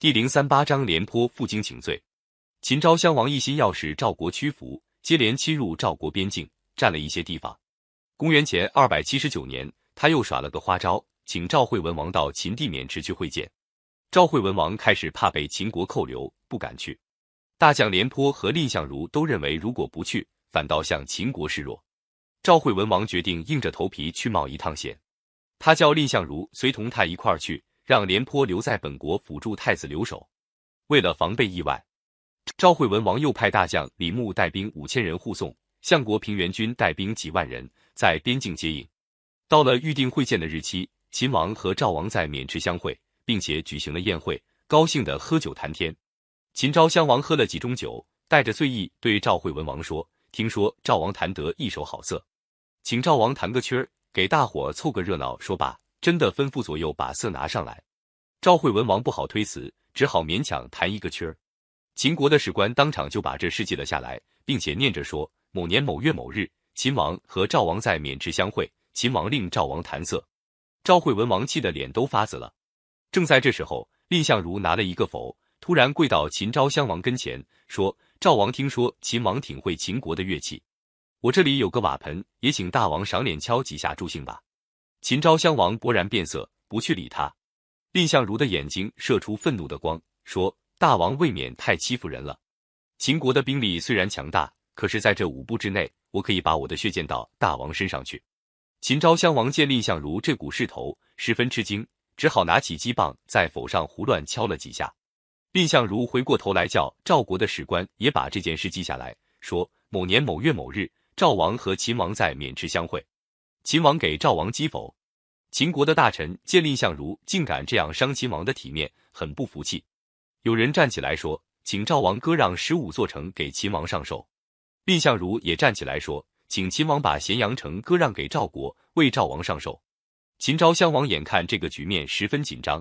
第零三八章，廉颇负荆请罪。秦昭襄王一心要使赵国屈服，接连侵入赵国边境，占了一些地方。公元前二百七十九年，他又耍了个花招，请赵惠文王到秦地渑池去会见。赵惠文王开始怕被秦国扣留，不敢去。大将廉颇和蔺相如都认为，如果不去，反倒向秦国示弱。赵惠文王决定硬着头皮去冒一趟险。他叫蔺相如随同他一块儿去。让廉颇留在本国辅助太子留守。为了防备意外，赵惠文王又派大将李牧带兵五千人护送，相国平原君带兵几万人在边境接应。到了预定会见的日期，秦王和赵王在渑池相会，并且举行了宴会，高兴的喝酒谈天。秦昭襄王喝了几盅酒，带着醉意对赵惠文王说：“听说赵王弹得一手好色，请赵王弹个曲儿，给大伙凑个热闹。”说罢。真的吩咐左右把色拿上来，赵惠文王不好推辞，只好勉强弹一个曲儿。秦国的史官当场就把这事记了下来，并且念着说：某年某月某日，秦王和赵王在渑池相会，秦王令赵王弹色。赵惠文王气得脸都发紫了。正在这时候，蔺相如拿了一个否，突然跪到秦昭襄王跟前，说：赵王听说秦王挺会秦国的乐器，我这里有个瓦盆，也请大王赏脸敲几下助兴吧。秦昭襄王勃然变色，不去理他。蔺相如的眼睛射出愤怒的光，说：“大王未免太欺负人了。秦国的兵力虽然强大，可是在这五步之内，我可以把我的血溅到大王身上去。”秦昭襄王见蔺相如这股势头，十分吃惊，只好拿起鸡棒在否上胡乱敲了几下。蔺相如回过头来叫赵国的史官也把这件事记下来，说：“某年某月某日，赵王和秦王在渑池相会。”秦王给赵王击否，秦国的大臣见蔺相如竟敢这样伤秦王的体面，很不服气。有人站起来说：“请赵王割让十五座城给秦王上寿。”蔺相如也站起来说：“请秦王把咸阳城割让给赵国，为赵王上寿。”秦昭襄王眼看这个局面十分紧张，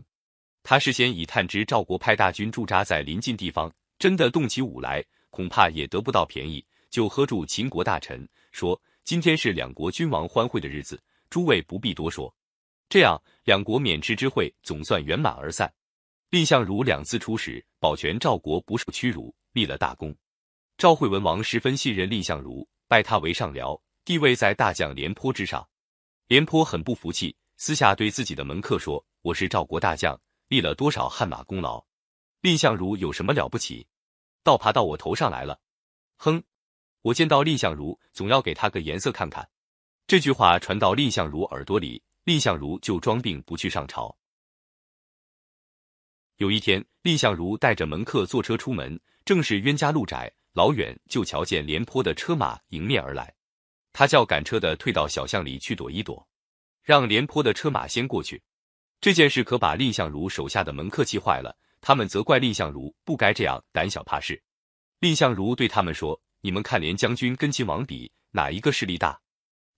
他事先已探知赵国派大军驻扎在临近地方，真的动起武来，恐怕也得不到便宜，就喝住秦国大臣说。今天是两国君王欢会的日子，诸位不必多说。这样，两国渑池之会总算圆满而散。蔺相如两次出使，保全赵国不受屈辱，立了大功。赵惠文王十分信任蔺相如，拜他为上僚，地位在大将廉颇之上。廉颇很不服气，私下对自己的门客说：“我是赵国大将，立了多少汗马功劳，蔺相如有什么了不起？倒爬到我头上来了。”哼。我见到蔺相如，总要给他个颜色看看。这句话传到蔺相如耳朵里，蔺相如就装病不去上朝。有一天，蔺相如带着门客坐车出门，正是冤家路窄，老远就瞧见廉颇的车马迎面而来。他叫赶车的退到小巷里去躲一躲，让廉颇的车马先过去。这件事可把蔺相如手下的门客气坏了，他们责怪蔺相如不该这样胆小怕事。蔺相如对他们说。你们看，连将军跟秦王比，哪一个势力大？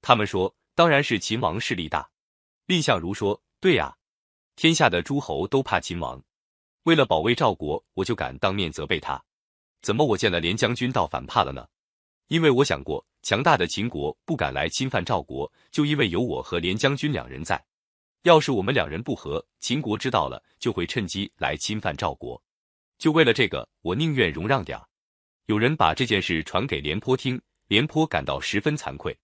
他们说，当然是秦王势力大。蔺相如说：“对呀，天下的诸侯都怕秦王。为了保卫赵国，我就敢当面责备他。怎么我见了廉将军倒反怕了呢？因为我想过，强大的秦国不敢来侵犯赵国，就因为有我和廉将军两人在。要是我们两人不和，秦国知道了，就会趁机来侵犯赵国。就为了这个，我宁愿容让点儿。”有人把这件事传给廉颇听，廉颇感到十分惭愧，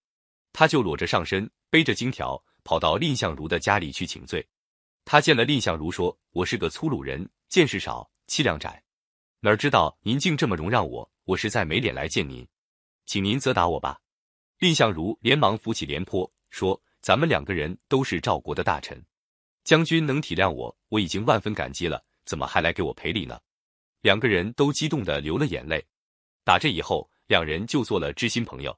他就裸着上身，背着荆条，跑到蔺相如的家里去请罪。他见了蔺相如，说：“我是个粗鲁人，见识少，气量窄，哪知道您竟这么容让我，我实在没脸来见您，请您责打我吧。”蔺相如连忙扶起廉颇，说：“咱们两个人都是赵国的大臣，将军能体谅我，我已经万分感激了，怎么还来给我赔礼呢？”两个人都激动的流了眼泪。打这以后，两人就做了知心朋友。